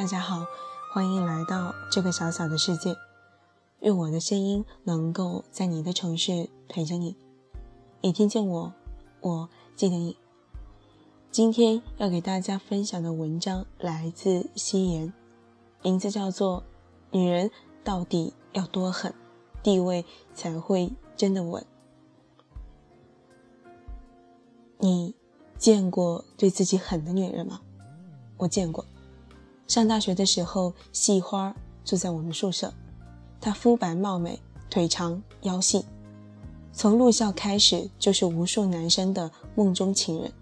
大家好，欢迎来到这个小小的世界。愿我的声音能够在你的城市陪着你。你听见我，我记得你。今天要给大家分享的文章来自夕颜，名字叫做《女人到底要多狠，地位才会真的稳》。你见过对自己狠的女人吗？我见过。上大学的时候，细花住在我们宿舍。她肤白貌美，腿长腰细，从入校开始就是无数男生的梦中情人。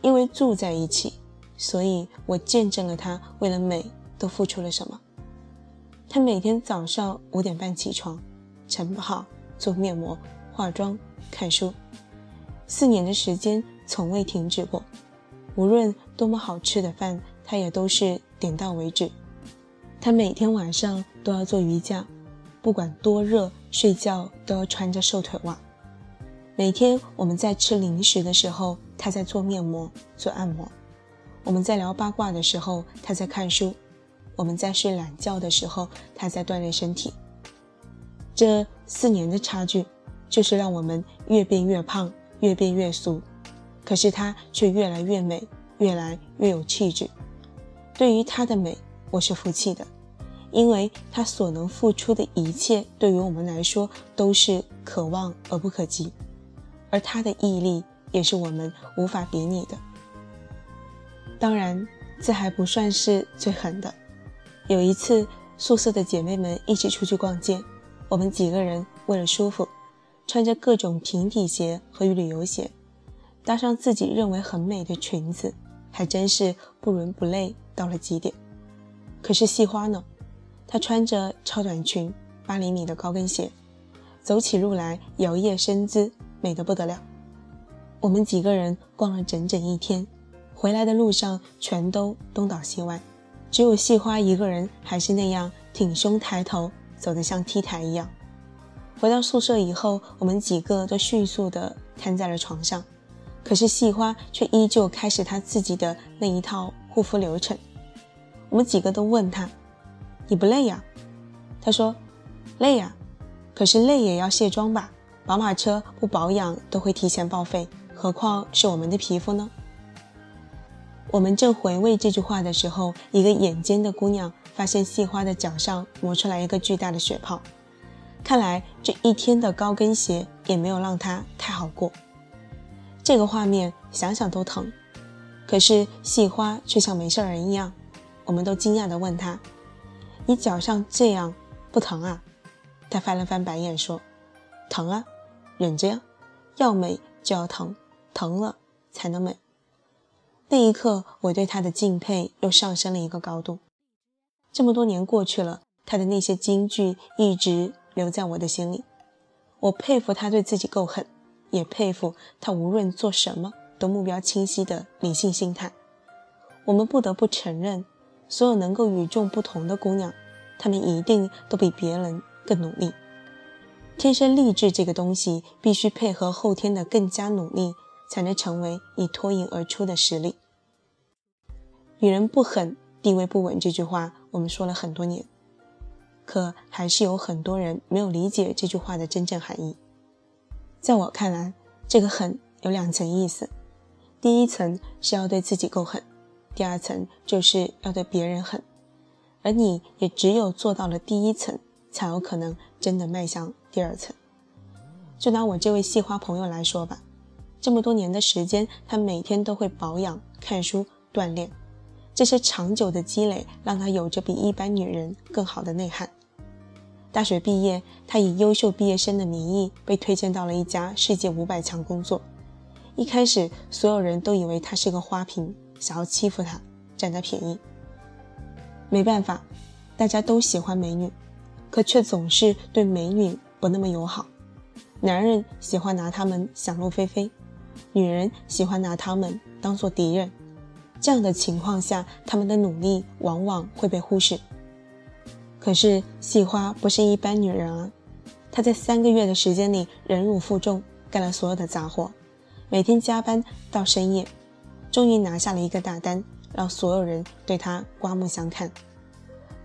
因为住在一起，所以我见证了她为了美都付出了什么。她每天早上五点半起床，晨跑、做面膜、化妆、看书，四年的时间从未停止过。无论多么好吃的饭。他也都是点到为止。他每天晚上都要做瑜伽，不管多热，睡觉都要穿着瘦腿袜。每天我们在吃零食的时候，他在做面膜、做按摩；我们在聊八卦的时候，他在看书；我们在睡懒觉的时候，他在锻炼身体。这四年的差距，就是让我们越变越胖，越变越俗，可是他却越来越美，越来越有气质。对于她的美，我是服气的，因为她所能付出的一切，对于我们来说都是可望而不可及，而她的毅力也是我们无法比拟的。当然，这还不算是最狠的。有一次，宿舍的姐妹们一起出去逛街，我们几个人为了舒服，穿着各种平底鞋和旅游鞋，搭上自己认为很美的裙子。还真是不伦不类到了极点。可是细花呢？她穿着超短裙、八厘米的高跟鞋，走起路来摇曳身姿，美得不得了。我们几个人逛了整整一天，回来的路上全都东倒西歪，只有细花一个人还是那样挺胸抬头，走得像 T 台一样。回到宿舍以后，我们几个都迅速地瘫在了床上。可是细花却依旧开始她自己的那一套护肤流程。我们几个都问她：“你不累呀？”她说：“累呀，可是累也要卸妆吧？宝马车不保养都会提前报废，何况是我们的皮肤呢？”我们正回味这句话的时候，一个眼尖的姑娘发现细花的脚上磨出来一个巨大的血泡，看来这一天的高跟鞋也没有让她太好过。这个画面想想都疼，可是细花却像没事人一样。我们都惊讶地问他：“你脚上这样不疼啊？”他翻了翻白眼说：“疼啊，忍着呀，要美就要疼，疼了才能美。”那一刻，我对他的敬佩又上升了一个高度。这么多年过去了，他的那些金句一直留在我的心里。我佩服他对自己够狠。也佩服他，无论做什么都目标清晰的理性心态。我们不得不承认，所有能够与众不同的姑娘，她们一定都比别人更努力。天生丽质这个东西，必须配合后天的更加努力，才能成为你脱颖而出的实力。女人不狠，地位不稳，这句话我们说了很多年，可还是有很多人没有理解这句话的真正含义。在我看来，这个狠有两层意思。第一层是要对自己够狠，第二层就是要对别人狠。而你也只有做到了第一层，才有可能真的迈向第二层。就拿我这位细花朋友来说吧，这么多年的时间，她每天都会保养、看书、锻炼，这些长久的积累，让她有着比一般女人更好的内涵。大学毕业，他以优秀毕业生的名义被推荐到了一家世界五百强工作。一开始，所有人都以为他是个花瓶，想要欺负她，占她便宜。没办法，大家都喜欢美女，可却总是对美女不那么友好。男人喜欢拿她们想入非非，女人喜欢拿她们当做敌人。这样的情况下，他们的努力往往会被忽视。可是细花不是一般女人啊，她在三个月的时间里忍辱负重，干了所有的杂活，每天加班到深夜，终于拿下了一个大单，让所有人对她刮目相看。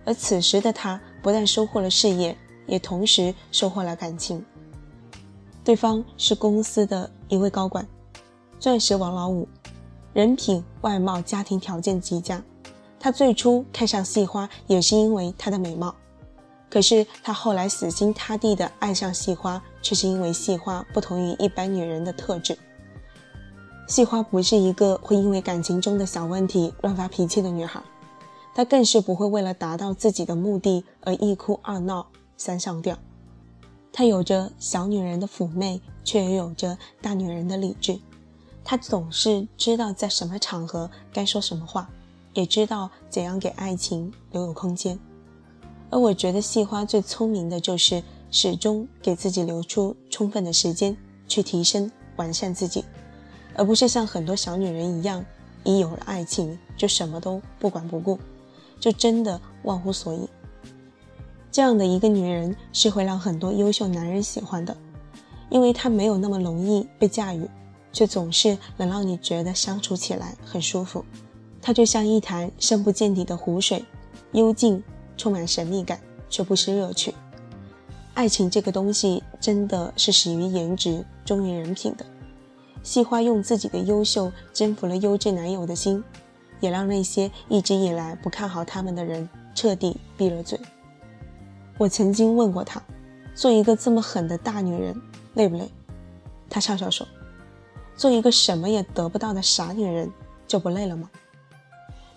而此时的她不但收获了事业，也同时收获了感情。对方是公司的一位高管，钻石王老五，人品、外貌、家庭条件极佳。他最初看上细花，也是因为她的美貌。可是他后来死心塌地的爱上细花，却是因为细花不同于一般女人的特质。细花不是一个会因为感情中的小问题乱发脾气的女孩，她更是不会为了达到自己的目的而一哭二闹三上吊。她有着小女人的妩媚，却也有着大女人的理智。她总是知道在什么场合该说什么话。也知道怎样给爱情留有空间，而我觉得细花最聪明的就是始终给自己留出充分的时间去提升完善自己，而不是像很多小女人一样，一有了爱情就什么都不管不顾，就真的忘乎所以。这样的一个女人是会让很多优秀男人喜欢的，因为她没有那么容易被驾驭，却总是能让你觉得相处起来很舒服。它就像一潭深不见底的湖水，幽静，充满神秘感，却不失乐趣。爱情这个东西，真的是始于颜值，忠于人品的。细花用自己的优秀征服了优质男友的心，也让那些一直以来不看好他们的人彻底闭了嘴。我曾经问过他，做一个这么狠的大女人累不累？他笑笑说：“做一个什么也得不到的傻女人就不累了吗？”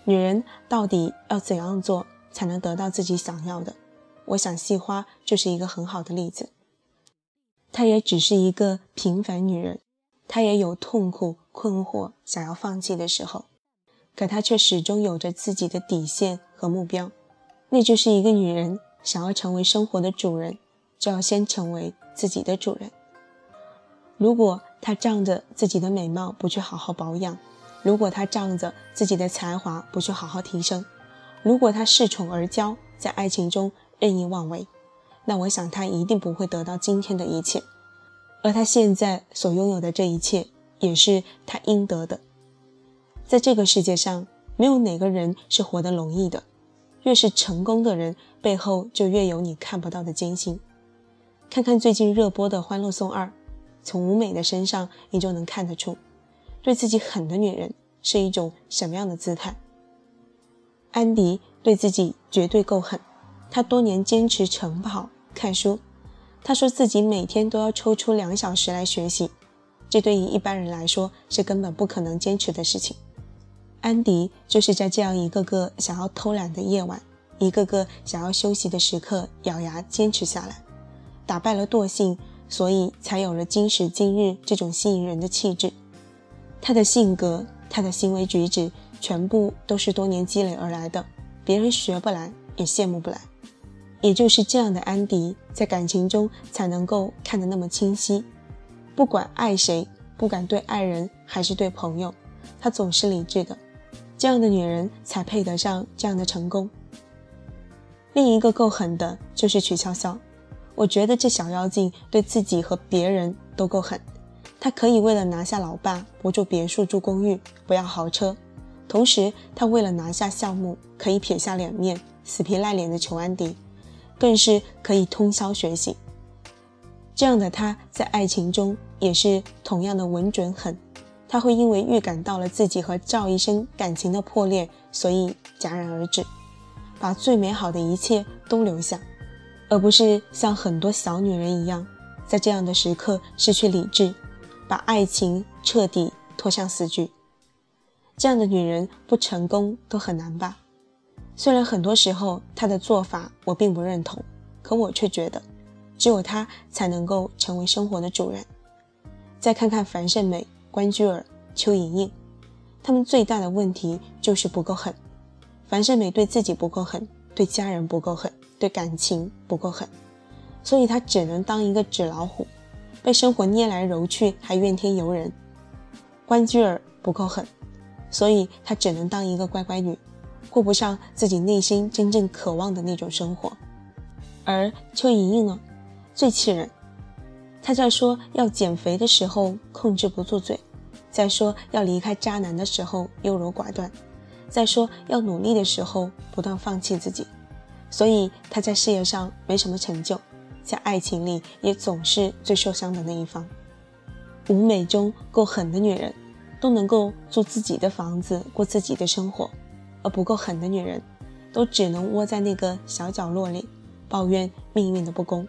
女人到底要怎样做才能得到自己想要的？我想细花就是一个很好的例子。她也只是一个平凡女人，她也有痛苦、困惑、想要放弃的时候，可她却始终有着自己的底线和目标。那就是一个女人想要成为生活的主人，就要先成为自己的主人。如果她仗着自己的美貌不去好好保养，如果他仗着自己的才华不去好好提升，如果他恃宠而骄，在爱情中任意妄为，那我想他一定不会得到今天的一切。而他现在所拥有的这一切，也是他应得的。在这个世界上，没有哪个人是活得容易的。越是成功的人，背后就越有你看不到的艰辛。看看最近热播的《欢乐颂二》，从吴美的身上，你就能看得出。对自己狠的女人是一种什么样的姿态？安迪对自己绝对够狠，他多年坚持晨跑、看书，他说自己每天都要抽出两小时来学习，这对于一般人来说是根本不可能坚持的事情。安迪就是在这样一个个想要偷懒的夜晚，一个个想要休息的时刻，咬牙坚持下来，打败了惰性，所以才有了今时今日这种吸引人的气质。他的性格，他的行为举止，全部都是多年积累而来的，别人学不来，也羡慕不来。也就是这样的安迪，在感情中才能够看得那么清晰。不管爱谁，不管对爱人还是对朋友，他总是理智的。这样的女人才配得上这样的成功。另一个够狠的就是曲筱绡，我觉得这小妖精对自己和别人都够狠。她可以为了拿下老爸，不住别墅住公寓，不要豪车；同时，她为了拿下项目，可以撇下脸面，死皮赖脸的求安迪，更是可以通宵学习。这样的他在爱情中也是同样的稳准狠。他会因为预感到了自己和赵医生感情的破裂，所以戛然而止，把最美好的一切都留下，而不是像很多小女人一样，在这样的时刻失去理智。把爱情彻底拖向死局，这样的女人不成功都很难吧？虽然很多时候他的做法我并不认同，可我却觉得，只有他才能够成为生活的主人。再看看樊胜美、关雎尔、邱莹莹，他们最大的问题就是不够狠。樊胜美对自己不够狠，对家人不够狠，对感情不够狠，所以她只能当一个纸老虎。被生活捏来揉去，还怨天尤人。关雎尔不够狠，所以她只能当一个乖乖女，过不上自己内心真正渴望的那种生活。而邱莹莹呢，最气人。她在说要减肥的时候控制不住嘴，在说要离开渣男的时候优柔寡断，在说要努力的时候不断放弃自己，所以他在事业上没什么成就，在爱情里也总是最受伤的那一方。舞美中够狠的女人，都能够住自己的房子，过自己的生活；而不够狠的女人，都只能窝在那个小角落里，抱怨命运的不公。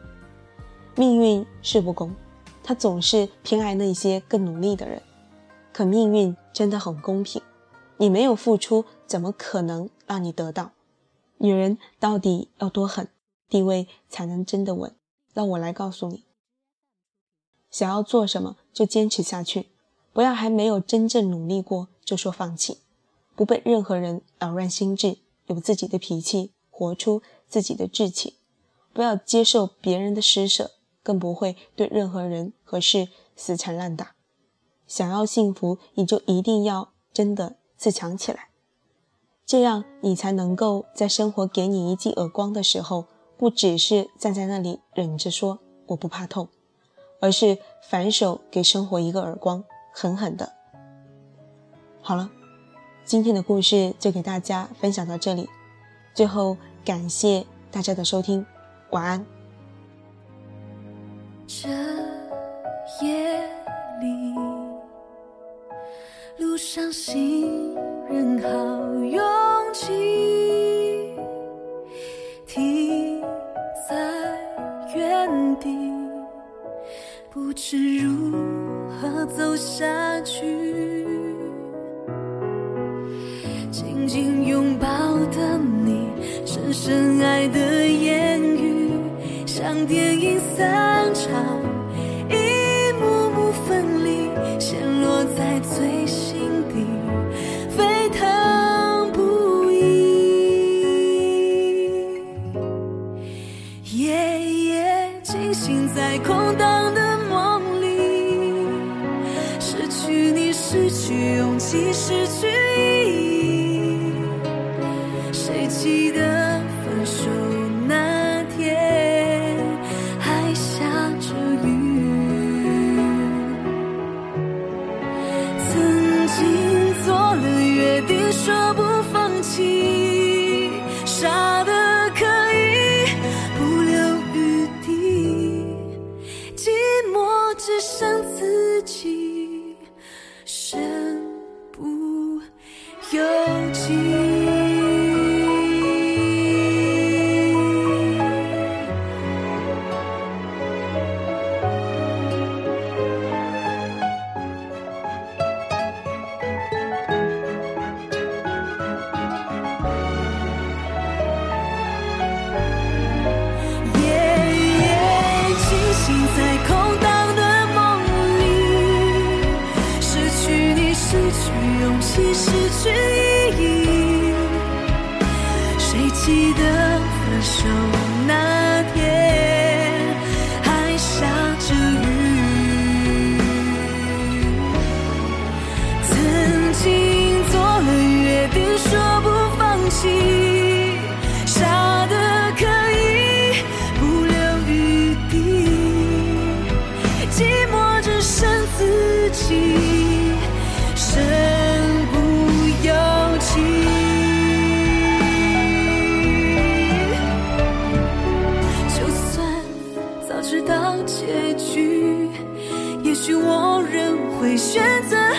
命运是不公，他总是偏爱那些更努力的人。可命运真的很公平，你没有付出，怎么可能让你得到？女人到底要多狠，地位才能真的稳？让我来告诉你。想要做什么就坚持下去，不要还没有真正努力过就说放弃。不被任何人扰乱心智，有自己的脾气，活出自己的志气。不要接受别人的施舍，更不会对任何人和事死缠烂打。想要幸福，你就一定要真的自强起来，这样你才能够在生活给你一记耳光的时候，不只是站在那里忍着说我不怕痛，而是反手给生活一个耳光，狠狠的。好了，今天的故事就给大家分享到这里，最后感谢大家的收听，晚安。这夜里。路上行人好拥挤，停在原地，不知如何走下去。电影散场一幕幕分离陷落在最心底沸腾不已。夜夜惊醒在空荡的梦里失去你失去勇气失去会选择